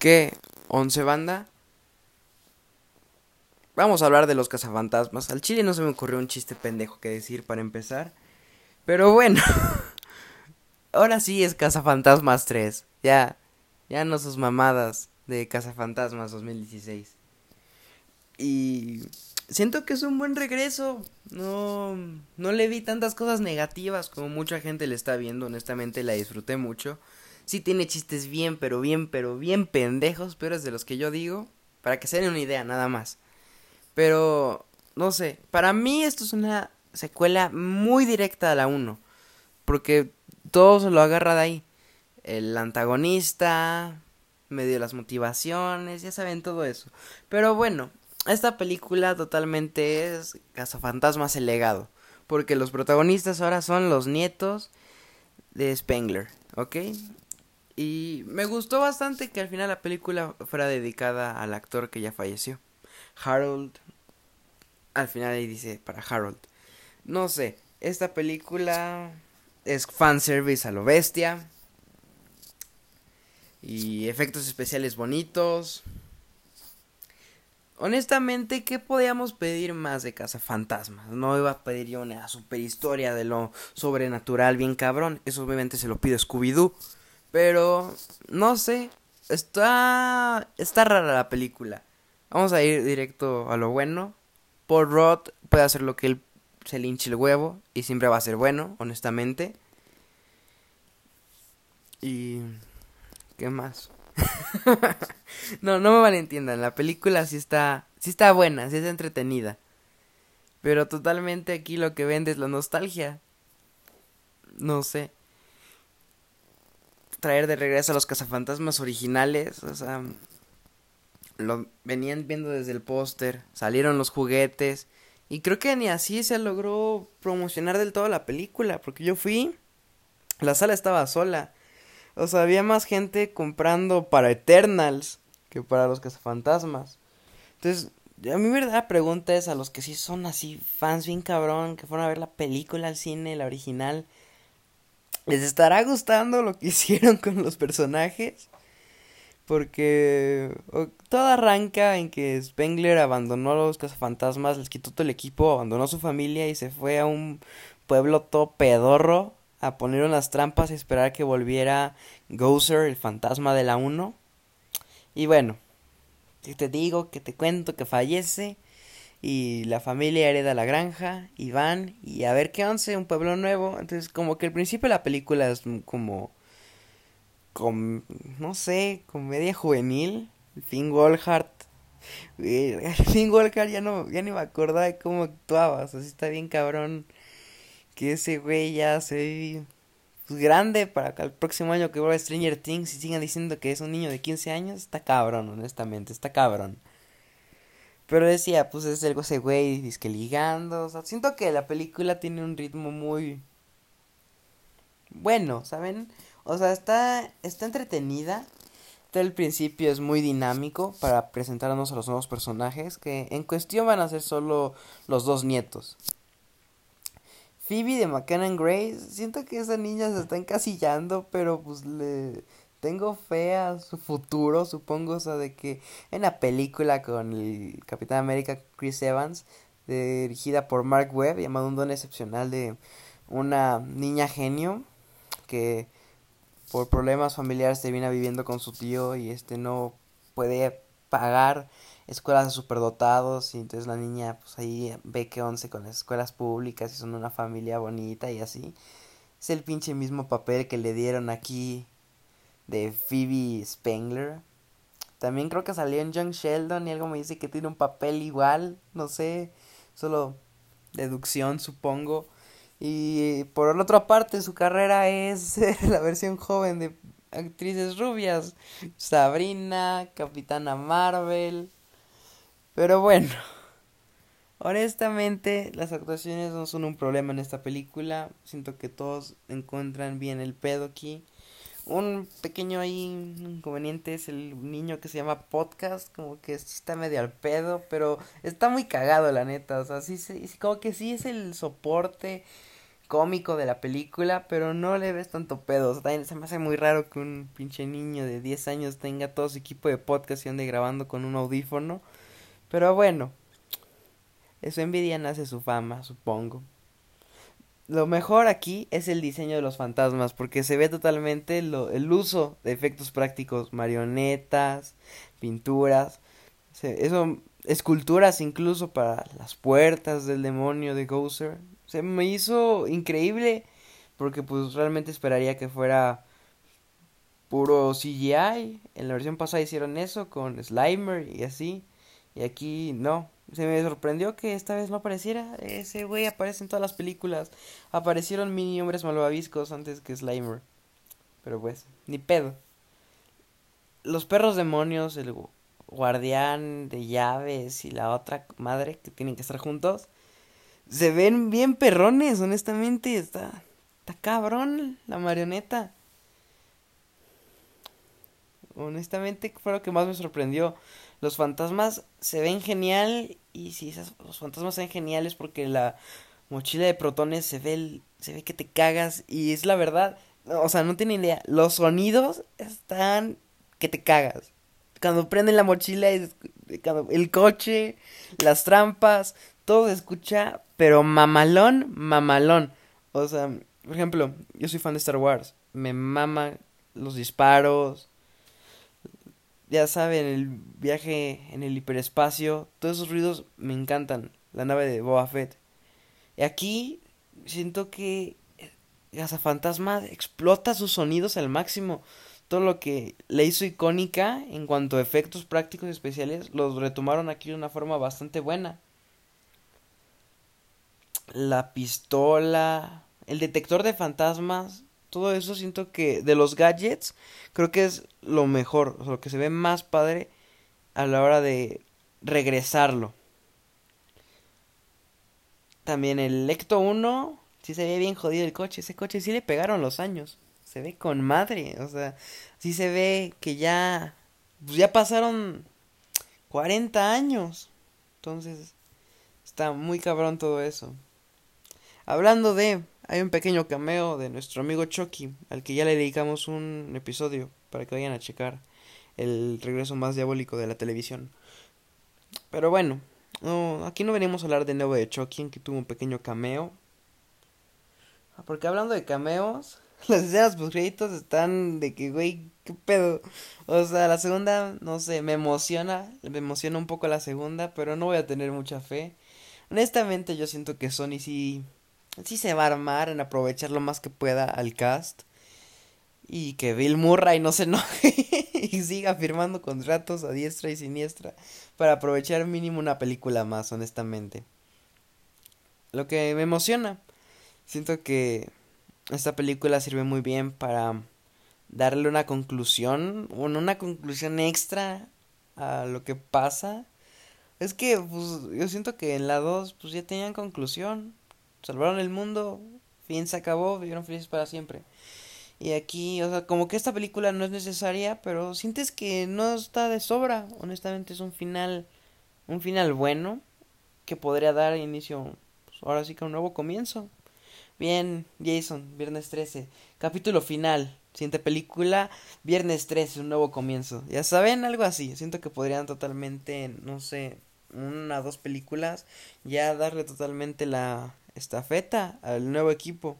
¿Qué? ¿Once banda? Vamos a hablar de los cazafantasmas. Al chile no se me ocurrió un chiste pendejo que decir para empezar. Pero bueno. Ahora sí es Cazafantasmas 3. Ya. Ya no sus mamadas de Cazafantasmas 2016. Y siento que es un buen regreso. No, no le vi tantas cosas negativas como mucha gente le está viendo. Honestamente la disfruté mucho. Sí tiene chistes bien, pero bien, pero bien pendejos, pero es de los que yo digo. Para que se den una idea, nada más. Pero, no sé, para mí esto es una secuela muy directa a la 1. Porque todo se lo agarra de ahí. El antagonista, medio las motivaciones, ya saben todo eso. Pero bueno, esta película totalmente es Cazafantasmas el legado. Porque los protagonistas ahora son los nietos de Spengler, ¿ok? Y me gustó bastante que al final la película fuera dedicada al actor que ya falleció. Harold. Al final ahí dice para Harold. No sé, esta película es fanservice a lo bestia. Y efectos especiales bonitos. Honestamente, ¿qué podíamos pedir más de Casa Fantasmas? No iba a pedir yo una super historia de lo sobrenatural bien cabrón. Eso obviamente se lo pido Scooby-Doo. Pero, no sé. Está. Está rara la película. Vamos a ir directo a lo bueno. Paul Roth puede hacer lo que él se le hinche el huevo. Y siempre va a ser bueno, honestamente. Y. ¿Qué más? no, no me malentiendan. La película sí está. Sí está buena, sí está entretenida. Pero totalmente aquí lo que vende es la nostalgia. No sé. Traer de regreso a los cazafantasmas originales. O sea. Lo venían viendo desde el póster. Salieron los juguetes. Y creo que ni así se logró promocionar del todo la película. Porque yo fui. La sala estaba sola. O sea, había más gente comprando para Eternals que para los cazafantasmas. Entonces, a mi verdad pregunta es a los que sí son así fans bien cabrón, que fueron a ver la película al cine, la original. ¿Les estará gustando lo que hicieron con los personajes? Porque todo arranca en que Spengler abandonó los cazafantasmas, les quitó todo el equipo, abandonó a su familia y se fue a un pueblo todo pedorro a poner unas trampas y esperar que volviera Gozer, el fantasma de la 1. Y bueno, te digo, que te cuento que fallece y la familia hereda la granja y van y a ver qué once, un pueblo nuevo. Entonces como que el principio de la película es como, con, no sé, comedia juvenil. Finn Wolfhard. Finn Wolfhard ya no, ya ni me acordaba de cómo actuaba, sea, está bien cabrón que ese güey ya se ve pues, grande para que el próximo año que vuelva Stranger Things y sigan diciendo que es un niño de 15 años, está cabrón, honestamente, está cabrón. Pero decía, pues es algo ese güey, que ligando, o sea, siento que la película tiene un ritmo muy bueno, ¿saben? O sea, está, está entretenida. Todo el principio es muy dinámico para presentarnos a los nuevos personajes que en cuestión van a ser solo los dos nietos. Phoebe de McKenna Grace, siento que esa niña se está encasillando, pero pues le tengo fe a su futuro, supongo, o sea, de que en la película con el Capitán América Chris Evans, dirigida por Mark Webb, llamado Un don excepcional de una niña genio que por problemas familiares termina viviendo con su tío y este no puede pagar escuelas de superdotados y entonces la niña pues ahí ve que once con las escuelas públicas y son una familia bonita y así. Es el pinche mismo papel que le dieron aquí de Phoebe Spengler. También creo que salió en Young Sheldon y algo me dice que tiene un papel igual, no sé, solo deducción supongo. Y por otra parte su carrera es la versión joven de actrices rubias. Sabrina, Capitana Marvel, pero bueno, honestamente las actuaciones no son un problema en esta película. Siento que todos encuentran bien el pedo aquí. Un pequeño ahí inconveniente es el niño que se llama Podcast, como que está medio al pedo, pero está muy cagado la neta, o sea, sí, sí como que sí es el soporte cómico de la película, pero no le ves tanto pedo. Se me hace muy raro que un pinche niño de 10 años tenga todo su equipo de podcast y ande grabando con un audífono. Pero bueno, eso envidia nace su fama, supongo. Lo mejor aquí es el diseño de los fantasmas, porque se ve totalmente lo, el uso de efectos prácticos, marionetas, pinturas, eso, esculturas incluso para las puertas del demonio de Gozer. Se me hizo increíble, porque pues realmente esperaría que fuera puro CGI. En la versión pasada hicieron eso con Slimer y así, y aquí no, se me sorprendió que esta vez no apareciera. Ese güey aparece en todas las películas. Aparecieron mini hombres malvaviscos antes que Slimer. Pero pues, ni pedo. Los perros demonios, el guardián de llaves y la otra madre que tienen que estar juntos. Se ven bien perrones, honestamente. Está, está cabrón la marioneta. Honestamente fue lo que más me sorprendió. Los fantasmas se ven genial y si los fantasmas se ven geniales porque la mochila de protones se ve, se ve que te cagas y es la verdad. O sea, no tiene idea. Los sonidos están que te cagas. Cuando prenden la mochila, el coche, las trampas, todo se escucha, pero mamalón, mamalón. O sea, por ejemplo, yo soy fan de Star Wars. Me mama los disparos, ya saben, el viaje en el hiperespacio, todos esos ruidos me encantan. La nave de Boba Fett. Y aquí siento que Fantasma explota sus sonidos al máximo. Todo lo que le hizo icónica en cuanto a efectos prácticos y especiales los retomaron aquí de una forma bastante buena. La pistola, el detector de fantasmas, todo eso siento que de los gadgets creo que es lo mejor, o sea, lo que se ve más padre a la hora de regresarlo. También el Lecto 1, sí se ve bien jodido el coche, ese coche sí le pegaron los años, se ve con madre, o sea, sí se ve que ya, pues ya pasaron 40 años, entonces está muy cabrón todo eso. Hablando de hay un pequeño cameo de nuestro amigo Chucky, al que ya le dedicamos un episodio para que vayan a checar el regreso más diabólico de la televisión. Pero bueno, aquí no venimos a hablar de nuevo de Chucky, que tuvo un pequeño cameo. Ah, porque hablando de cameos, las escenas créditos están de que, güey, qué pedo. O sea, la segunda, no sé, me emociona, me emociona un poco la segunda, pero no voy a tener mucha fe. Honestamente, yo siento que Sony sí sí se va a armar en aprovechar lo más que pueda al cast. Y que Bill Murray no se enoje y siga firmando contratos a diestra y siniestra para aprovechar mínimo una película más, honestamente. Lo que me emociona. Siento que esta película sirve muy bien para darle una conclusión, bueno, una conclusión extra a lo que pasa. Es que pues, yo siento que en la 2 pues ya tenían conclusión salvaron el mundo, fin se acabó, vivieron felices para siempre. Y aquí, o sea, como que esta película no es necesaria, pero sientes que no está de sobra. Honestamente es un final, un final bueno que podría dar inicio, pues ahora sí que un nuevo comienzo. Bien, Jason, viernes 13, capítulo final, siguiente película, viernes 13, un nuevo comienzo. Ya saben, algo así. Siento que podrían totalmente, no sé, una o dos películas, ya darle totalmente la, estafeta al nuevo equipo.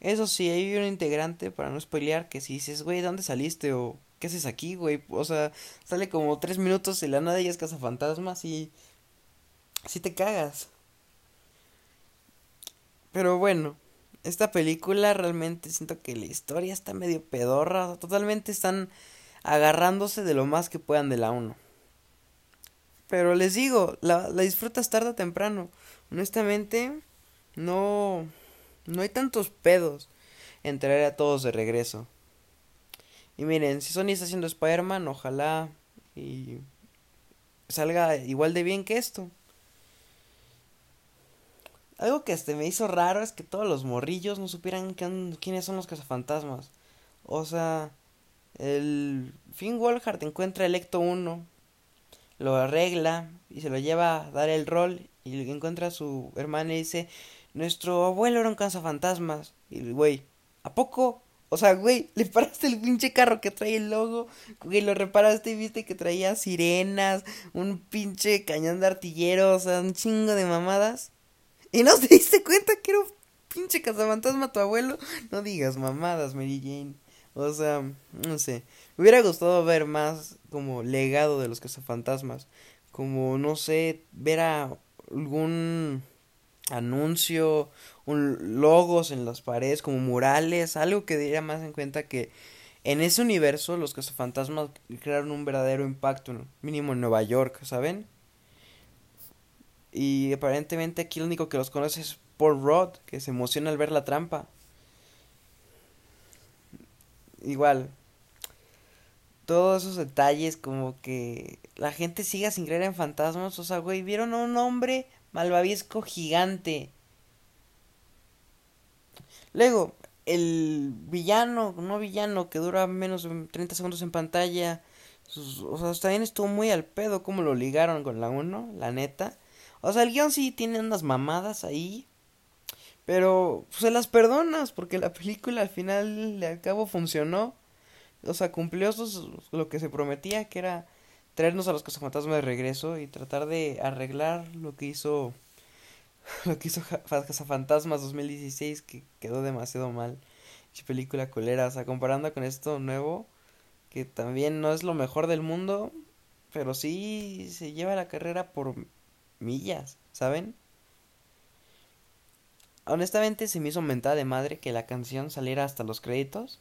Eso sí, hay un integrante, para no spoilear, que si dices, güey, ¿dónde saliste? O, ¿qué haces aquí, güey? O sea, sale como tres minutos y la nada y es cazafantasmas y... Si te cagas. Pero bueno, esta película realmente siento que la historia está medio pedorra. totalmente están agarrándose de lo más que puedan de la 1. Pero les digo, la, la disfrutas tarde o temprano. Honestamente, no, no hay tantos pedos en a todos de regreso. Y miren, si Sony está haciendo Spider-Man, ojalá y salga igual de bien que esto. Algo que hasta me hizo raro es que todos los morrillos no supieran quiénes son los cazafantasmas. O sea, el Finn Wolfhard encuentra el Ecto 1, lo arregla y se lo lleva a dar el rol y encuentra a su hermana y dice, nuestro abuelo era un cazafantasmas. Y güey, ¿a poco? O sea, güey, le paraste el pinche carro que trae el logo, güey, lo reparaste y viste que traía sirenas, un pinche cañón de artillero, o sea, un chingo de mamadas. Y no te diste cuenta que era un pinche cazafantasma tu abuelo. No digas mamadas, Mary Jane. O sea, no sé. Me hubiera gustado ver más como legado de los cazafantasmas. Como, no sé, ver a algún anuncio, un logos en las paredes, como murales, algo que diera más en cuenta que en ese universo los cazafantasmas crearon un verdadero impacto, mínimo en Nueva York, ¿saben? Y aparentemente aquí lo único que los conoce es Paul Rod, que se emociona al ver la trampa. Igual, todos esos detalles como que la gente siga sin creer en fantasmas, o sea, güey, vieron a un hombre malvavisco gigante. Luego, el villano, no villano, que dura menos de 30 segundos en pantalla. o sea, también estuvo muy al pedo como lo ligaron con la 1, la neta. O sea, el guion sí tiene unas mamadas ahí. Pero se las perdonas porque la película al final al cabo funcionó. O sea, cumplió lo que se prometía, que era traernos a los cazafantasmas de regreso y tratar de arreglar lo que hizo lo que hizo Cazafantasmas 2016 que quedó demasiado mal. película colera, o sea, comparando con esto nuevo que también no es lo mejor del mundo, pero sí se lleva la carrera por millas, ¿saben? Honestamente se me hizo mentada de madre que la canción saliera hasta los créditos.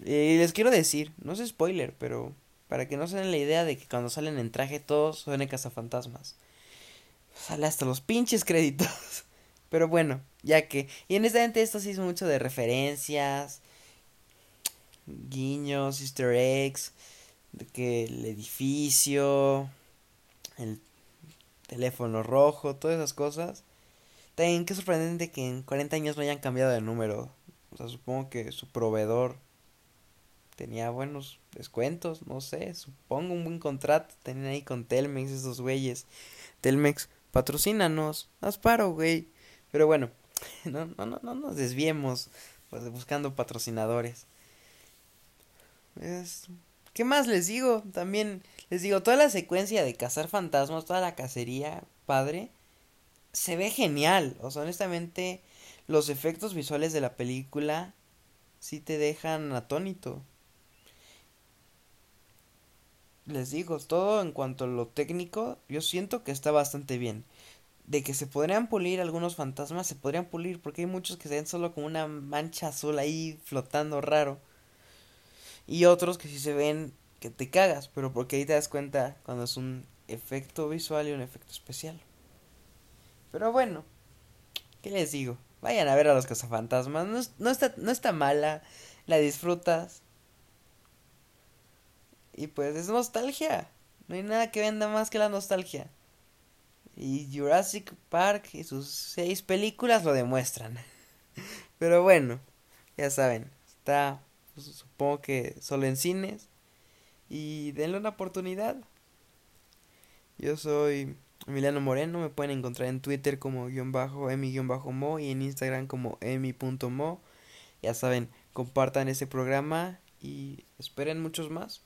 Y les quiero decir, no es spoiler, pero para que no se den la idea de que cuando salen en traje todos suenen cazafantasmas. Sale hasta los pinches créditos. Pero bueno, ya que. Y honestamente esto sí hizo mucho de referencias. Guiños, easter eggs. De que el edificio. El teléfono rojo. Todas esas cosas. También qué sorprendente que en 40 años no hayan cambiado de número. O sea, supongo que su proveedor tenía buenos descuentos, no sé, supongo un buen contrato tenían ahí con Telmex esos güeyes. Telmex, patrocínanos, haz paro, güey. Pero bueno, no, no, no, no nos desviemos pues, buscando patrocinadores. ¿Qué más les digo? También les digo, toda la secuencia de cazar fantasmas, toda la cacería, padre, se ve genial. O sea, honestamente, los efectos visuales de la película sí te dejan atónito les digo, todo en cuanto a lo técnico, yo siento que está bastante bien. De que se podrían pulir algunos fantasmas, se podrían pulir, porque hay muchos que se ven solo como una mancha azul ahí flotando raro. Y otros que sí se ven que te cagas, pero porque ahí te das cuenta cuando es un efecto visual y un efecto especial. Pero bueno, ¿qué les digo? Vayan a ver a los cazafantasmas, no, está, no está mala, la disfrutas, y pues es nostalgia. No hay nada que venda más que la nostalgia. Y Jurassic Park y sus seis películas lo demuestran. Pero bueno, ya saben, está pues, supongo que solo en cines. Y denle una oportunidad. Yo soy Emiliano Moreno, me pueden encontrar en Twitter como guion bajo emi-mo y en Instagram como emi.mo. Ya saben, compartan este programa y esperen muchos más.